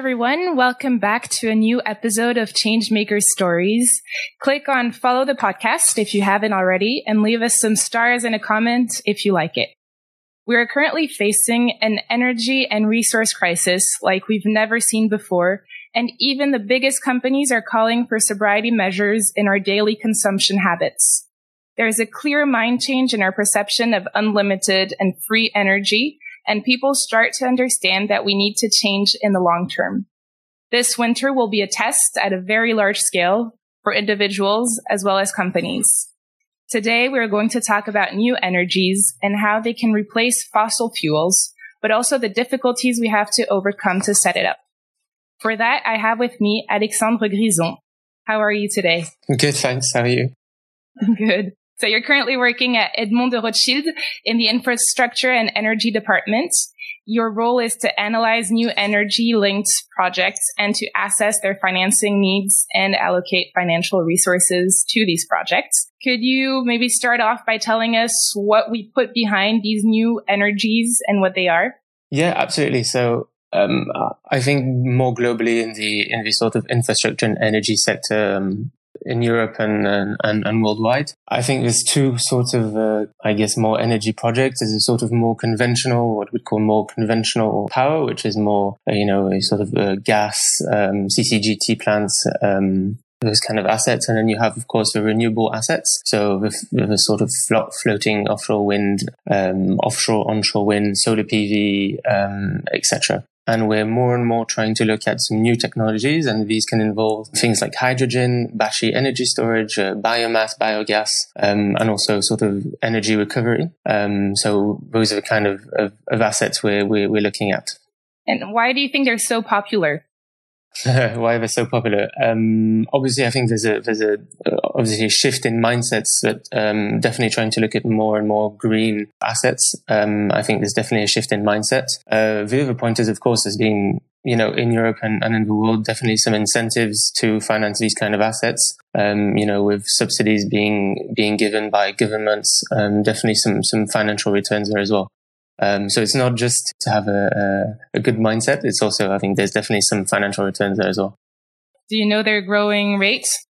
Everyone. Welcome back to a new episode of Changemakers Stories. Click on follow the podcast if you haven't already and leave us some stars and a comment if you like it. We are currently facing an energy and resource crisis like we've never seen before. And even the biggest companies are calling for sobriety measures in our daily consumption habits. There is a clear mind change in our perception of unlimited and free energy and people start to understand that we need to change in the long term. This winter will be a test at a very large scale for individuals as well as companies. Today, we're going to talk about new energies and how they can replace fossil fuels, but also the difficulties we have to overcome to set it up. For that, I have with me Alexandre Grison. How are you today? Good, thanks. How are you? Good. So you're currently working at Edmond de Rothschild in the infrastructure and energy department. Your role is to analyze new energy linked projects and to assess their financing needs and allocate financial resources to these projects. Could you maybe start off by telling us what we put behind these new energies and what they are? Yeah, absolutely. So um, I think more globally in the in the sort of infrastructure and energy sector, um, in Europe and, and, and worldwide. I think there's two sorts of, uh, I guess, more energy projects. There's a sort of more conventional, what we'd call more conventional power, which is more, uh, you know, a sort of uh, gas, um, CCGT plants, um, those kind of assets. And then you have, of course, the renewable assets. So with a sort of floating offshore wind, um, offshore, onshore wind, solar PV, um, etc. And we're more and more trying to look at some new technologies. And these can involve things like hydrogen, battery energy storage, uh, biomass, biogas, um, and also sort of energy recovery. Um, so those are the kind of, of, of assets we're, we're, we're looking at. And why do you think they're so popular? why they're so popular. Um, obviously, I think there's a there's a uh, obviously a shift in mindsets that um, definitely trying to look at more and more green assets. Um, I think there's definitely a shift in mindset. Uh, the other point is, of course, there's been you know in Europe and, and in the world definitely some incentives to finance these kind of assets. Um, you know, with subsidies being being given by governments, um, definitely some some financial returns there as well. Um, so it's not just to have a, a, a, good mindset. It's also, I think there's definitely some financial returns there as well. Do you know their growing rates?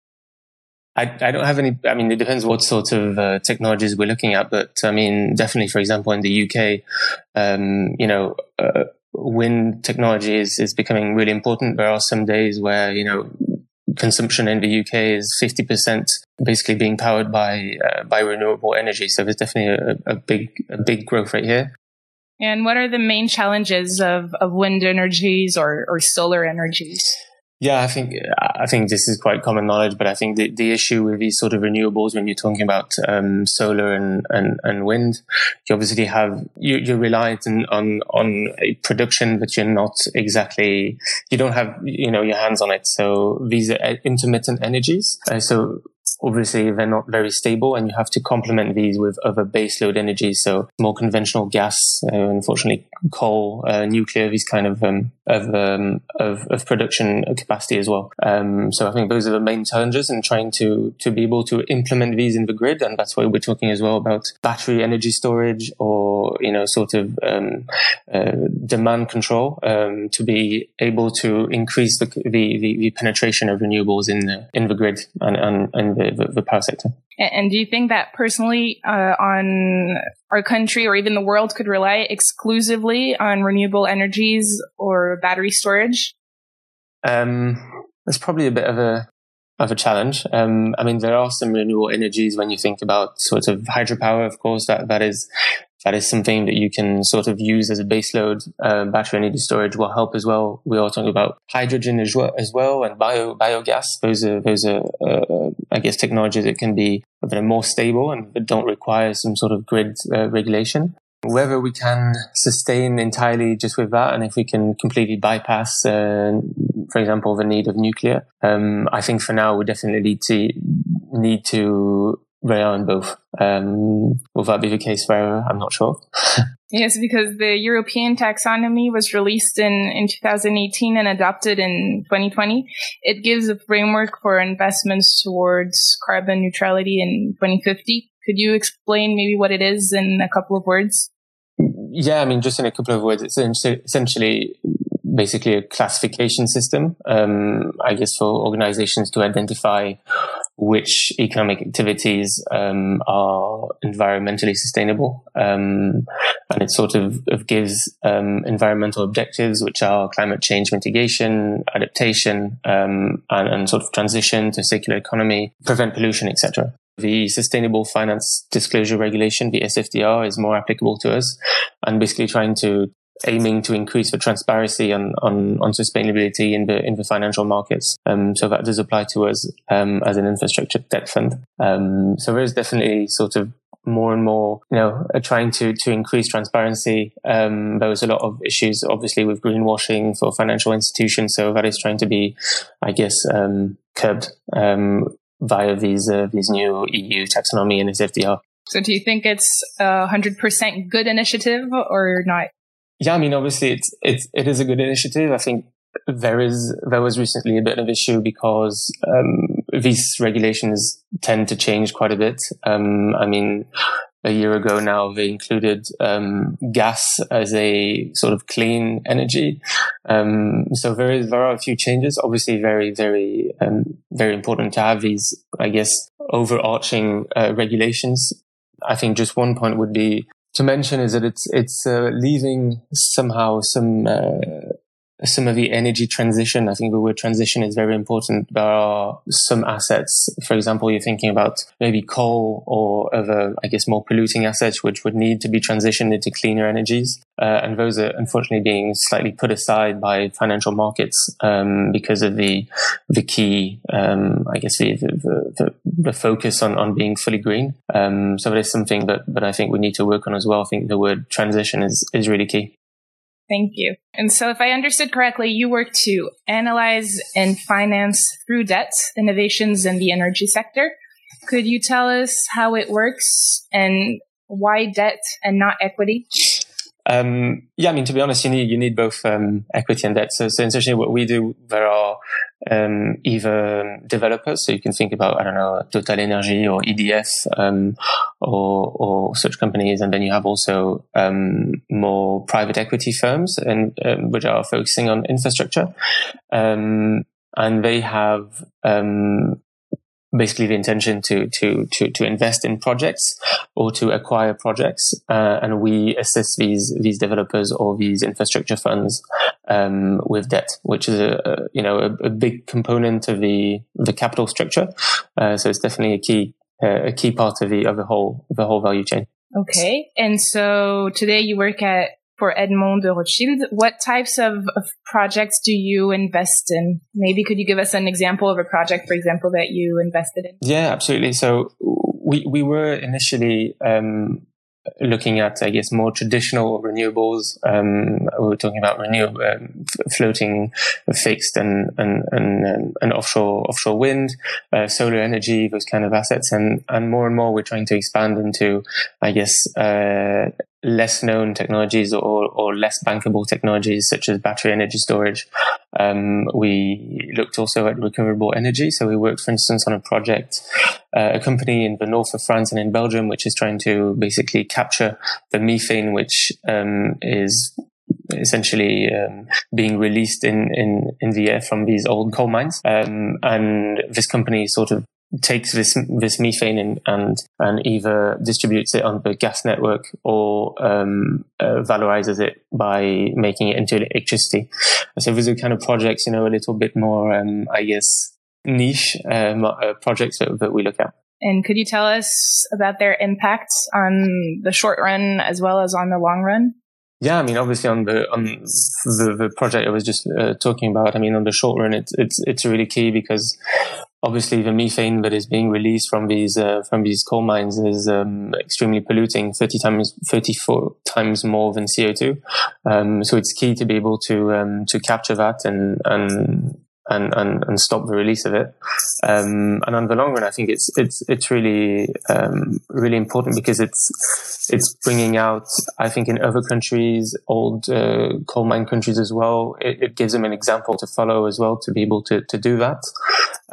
I, I don't have any, I mean, it depends what sort of uh, technologies we're looking at, but I mean, definitely, for example, in the UK, um, you know, uh, wind technology is, is becoming really important. There are some days where, you know, consumption in the UK is 50% basically being powered by, uh, by renewable energy. So there's definitely a, a big, a big growth rate here. And what are the main challenges of, of wind energies or, or solar energies? Yeah, I think I think this is quite common knowledge, but I think the, the issue with these sort of renewables, when you're talking about um, solar and, and, and wind, you obviously have you, you're reliant on, on on a production, but you're not exactly you don't have you know your hands on it. So these are intermittent energies. Uh, so obviously they're not very stable and you have to complement these with other baseload energies. So more conventional gas, uh, unfortunately coal, uh, nuclear, these kind of, um, of, um, of, of, production capacity as well. Um, so I think those are the main challenges in trying to, to be able to implement these in the grid. And that's why we're talking as well about battery energy storage or, you know, sort of, um, uh, demand control, um, to be able to increase the, the, the, the penetration of renewables in the, in the grid and, and, and the, the, the power sector. And do you think that personally uh, on our country or even the world could rely exclusively on renewable energies or battery storage? Um, that's probably a bit of a of a challenge. Um, I mean, there are some renewable energies when you think about sort of hydropower. Of course, that that is that is something that you can sort of use as a baseload. Uh, battery energy storage will help as well. We are talking about hydrogen as well, as well and bio biogas. Those are those are uh, I guess technologies that can be that are more stable and don't require some sort of grid uh, regulation. Whether we can sustain entirely just with that, and if we can completely bypass uh, for example, the need of nuclear. Um, I think for now we definitely need to need to rely on both. Um, will that be the case forever? I'm not sure. yes, because the European taxonomy was released in, in 2018 and adopted in 2020. It gives a framework for investments towards carbon neutrality in 2050. Could you explain maybe what it is in a couple of words? Yeah, I mean, just in a couple of words, it's essentially basically a classification system, um, I guess, for organizations to identify which economic activities um, are environmentally sustainable. Um, and it sort of, of gives um, environmental objectives, which are climate change mitigation, adaptation, um, and, and, sort of transition to circular economy, prevent pollution, etc. The Sustainable Finance Disclosure Regulation, the SFDR, is more applicable to us and basically trying to aiming to increase the transparency on, on, on sustainability in the in the financial markets. Um, so that does apply to us um, as an infrastructure debt fund. Um, so there is definitely sort of more and more, you know, trying to to increase transparency. Um, there was a lot of issues, obviously, with greenwashing for financial institutions. So that is trying to be, I guess, um, curbed um, via these uh, these new EU taxonomy and SFDR. So, do you think it's a hundred percent good initiative or not? Yeah, I mean, obviously, it's it's it is a good initiative. I think there is there was recently a bit of issue because um, these regulations tend to change quite a bit. Um, I mean, a year ago now they included um, gas as a sort of clean energy. Um, so there is there are a few changes. Obviously, very very um, very important to have these, I guess, overarching uh, regulations. I think just one point would be to mention is that it's it's uh, leaving somehow some uh, some of the energy transition. I think the word transition is very important. There are some assets, for example, you're thinking about maybe coal or other, I guess, more polluting assets, which would need to be transitioned into cleaner energies. Uh, and those are unfortunately being slightly put aside by financial markets um, because of the the key, um, I guess, the, the, the, the, focus on, on being fully green. Um, so that is something that, that I think we need to work on as well. I think the word transition is, is really key. Thank you. And so, if I understood correctly, you work to analyze and finance through debt innovations in the energy sector. Could you tell us how it works and why debt and not equity? Um, yeah, I mean, to be honest, you need you need both um, equity and debt. So, so essentially, what we do, there are um, either developers, so you can think about I don't know Total Energy or EDF um, or, or such companies, and then you have also um, more private equity firms, and um, which are focusing on infrastructure, and they have basically the intention to to to to invest in projects or to acquire projects, uh, and we assist these these developers or these infrastructure funds um, with debt, which is a, a you know a, a, big component of the the capital structure. Uh, so it's definitely a key uh, a key part of the of the whole the whole value chain. Okay, and so today you work at for Edmond de Rothschild. What types of, of, projects do you invest in? Maybe could you give us an example of a project, for example, that you invested in? Yeah, absolutely. So we, we were initially um, looking at, I guess, more traditional renewables. Um, we were talking about renewable, um, floating, fixed, and and and, um, and offshore offshore wind, uh, solar energy, those kind of assets, and and more and more we're trying to expand into, I guess, uh, less known technologies or, or less bankable technologies such as battery energy storage. Um, we looked also at recoverable energy. So we worked, for instance, on a project, uh, a company in the north of France and in Belgium, which is trying to basically capture the methane, which um, is essentially um, being released in, in, in the air from these old coal mines. Um, and this company sort of takes this this methane and and, and either distributes it on the gas network or um, uh, valorizes it by making it into electricity. So these are kind of projects, you know, a little bit more, um, I guess, niche um, uh, projects that, that we look at. And could you tell us about their impact on the short run as well as on the long run? Yeah, I mean, obviously on the on the, the project I was just uh, talking about, I mean, on the short run, it's it's it's really key because obviously the methane that is being released from these uh, from these coal mines is um, extremely polluting, thirty times, thirty four times more than CO two. Um, so it's key to be able to um, to capture that and and and, and, and stop the release of it. Um, and on the long run, I think it's it's it's really um, really important because it's it's bringing out. I think in other countries, old uh, coal mine countries as well, it, it, gives them an example to follow as well to be able to to do that.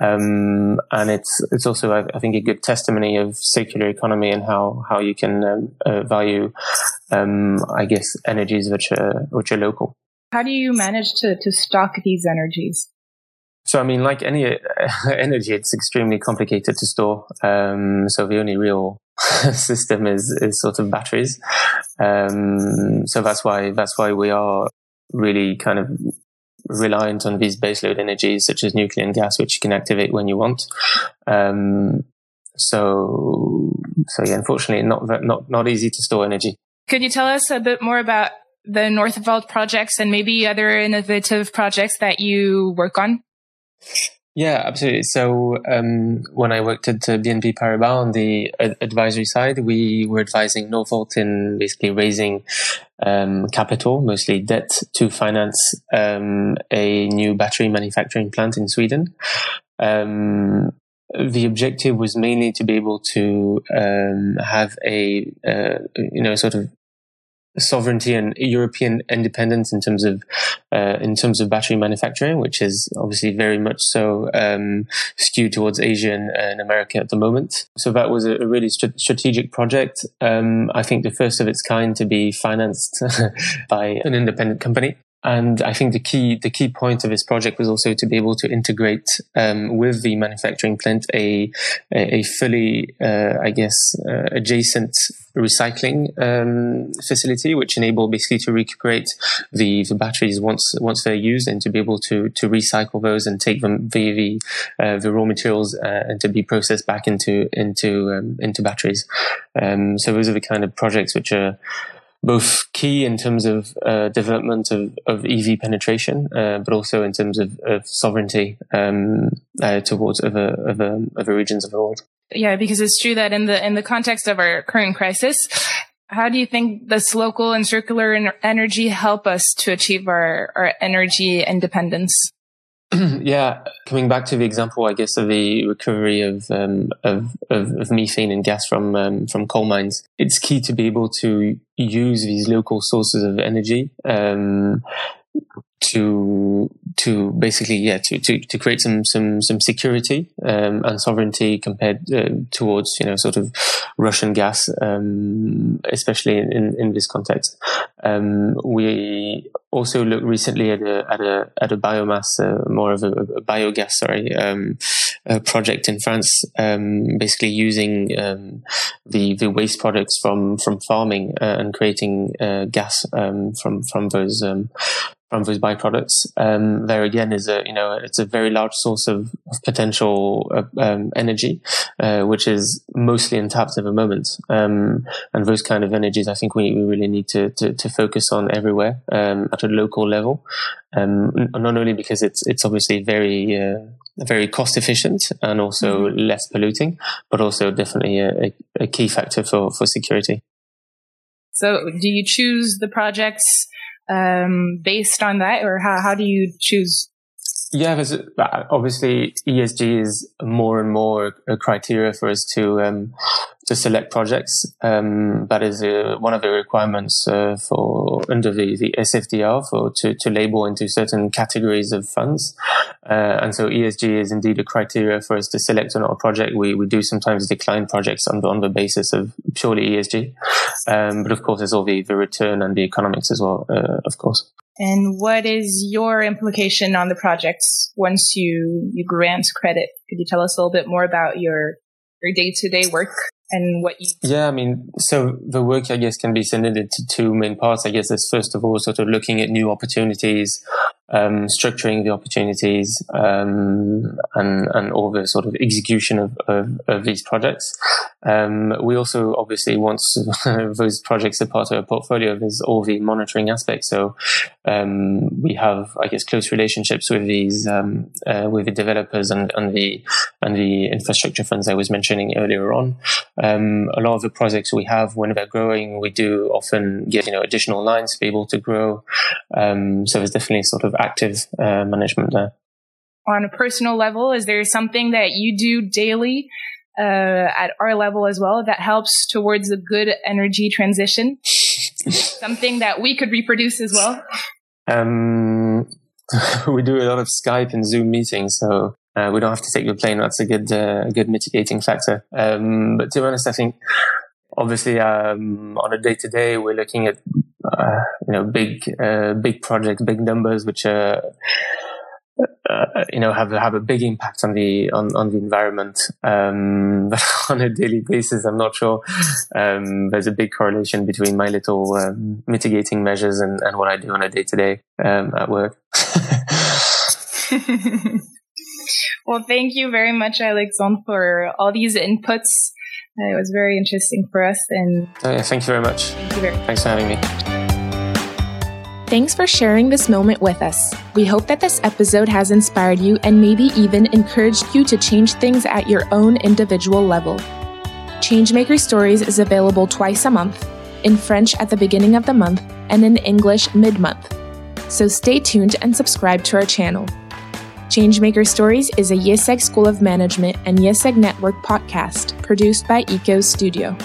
Um, and it's it's also I, think a good testimony of circular economy and how how you can um, uh, value, um, I guess, energies which are which are local. How do you manage to to stock these energies? So, I mean, like any energy, it's extremely complicated to store. Um, so the only real system is, is sort of batteries. Um, so that's why, that's why we are really kind of reliant on these baseload energies such as nuclear and gas, which you can activate when you want. Um, so, so yeah, unfortunately, not, not, not easy to store energy. Could you tell us a bit more about the Northvolt projects and maybe other innovative projects that you work on? Yeah, absolutely. So um, when I worked at uh, BNP Paribas on the ad- advisory side, we were advising Northvolt in basically raising um, capital, mostly debt, to finance um, a new battery manufacturing plant in Sweden. Um, the objective was mainly to be able to um, have a uh, you know sort of sovereignty and European independence in terms of uh, in terms of battery manufacturing, which is obviously very much so um, skewed towards Asia and, and, America at the moment. So that was a, a really st- strategic project. Um, I think the first of its kind to be financed by an independent company. And I think the key the key point of this project was also to be able to integrate um, with the manufacturing plant a a, fully uh, I guess uh, adjacent recycling um, facility, which enable basically to recuperate the, the batteries once once they're used, and to be able to to recycle those and take them via the uh, the raw materials uh, and to be processed back into into um, into batteries. Um, so those are the kind of projects which are both key in terms of uh, development of, of EV penetration, uh, but also in terms of, of sovereignty um, uh, towards other, other other regions of the world. Yeah, because it's true that in the in the context of our current crisis, how do you think this local and circular energy help us to achieve our, our energy independence? yeah, coming back to the example, I guess, of the recovery of um, of, of, of, methane and gas from um, from coal mines, it's key to be able to use these local sources of energy um, to to basically yeah to, to, to create some some some security um, and sovereignty compared uh, towards you know sort of Russian gas, um, especially in, in this context. Um, we also looked recently at a at a at a biomass, uh, more of a, a biogas, sorry, um, a project in France, um, basically using um, the the waste products from from farming uh, and creating uh, gas from from those from those byproducts. Um, there again is a you know it's a very large source of, of potential uh, um, energy, uh, which is mostly untapped at the moment. Um, and those kind of energies, I think we, we really need to, to, to focus on everywhere um, at a local level. Um, not only because it's it's obviously very uh, very cost efficient and also mm-hmm. less polluting, but also definitely a, a key factor for for security. So, do you choose the projects? Um, based on that, or how, how do you choose? Yeah, uh, obviously ESG is more and more a criteria for us to um, to select projects. Um, that is uh, one of the requirements uh, for under the, the SFDR for to, to label into certain categories of funds. Uh, and so ESG is indeed a criteria for us to select on our project. We, we do sometimes decline projects on the, on the basis of purely ESG. Um, but of course, there's all the, the return and the economics as well, uh, of course. And what is your implication on the projects once you, you grant credit? Could you tell us a little bit more about your your day to day work and what you yeah i mean so the work i guess can be sended into two main parts. I guess is first of all sort of looking at new opportunities um, structuring the opportunities um, and and all the sort of execution of, of, of these projects. Um, we also obviously once those projects are part of our portfolio, there's all the monitoring aspects. So um, we have, I guess, close relationships with these um, uh, with the developers and, and the and the infrastructure funds I was mentioning earlier on. Um, a lot of the projects we have when they're growing, we do often get you know additional lines to be able to grow. so there's definitely sort of active uh, management there. on a personal level? Is there something that you do daily uh, at our level as well that helps towards a good energy transition? something that we could reproduce as well? Um, we do a lot of Skype and Zoom meetings, so uh, we don't have to take the plane. That's a good, uh, good mitigating factor. Um, but to be honest, I think obviously um, on a day to day, we're looking at uh, you know big, uh, big projects, big numbers, which are uh, you know have have a big impact on the on, on the environment. Um, but on a daily basis, I'm not sure um, there's a big correlation between my little um, mitigating measures and, and what I do on a day to day at work. well, thank you very much, Alexandre, for all these inputs. It was very interesting for us, and oh, yeah, thank you very much. Thank you very- Thanks for having me. Thanks for sharing this moment with us. We hope that this episode has inspired you and maybe even encouraged you to change things at your own individual level. Changemaker Stories is available twice a month, in French at the beginning of the month and in English mid month. So stay tuned and subscribe to our channel. Changemaker Stories is a IÉSEG School of Management and IÉSEG Network podcast produced by ECO Studio.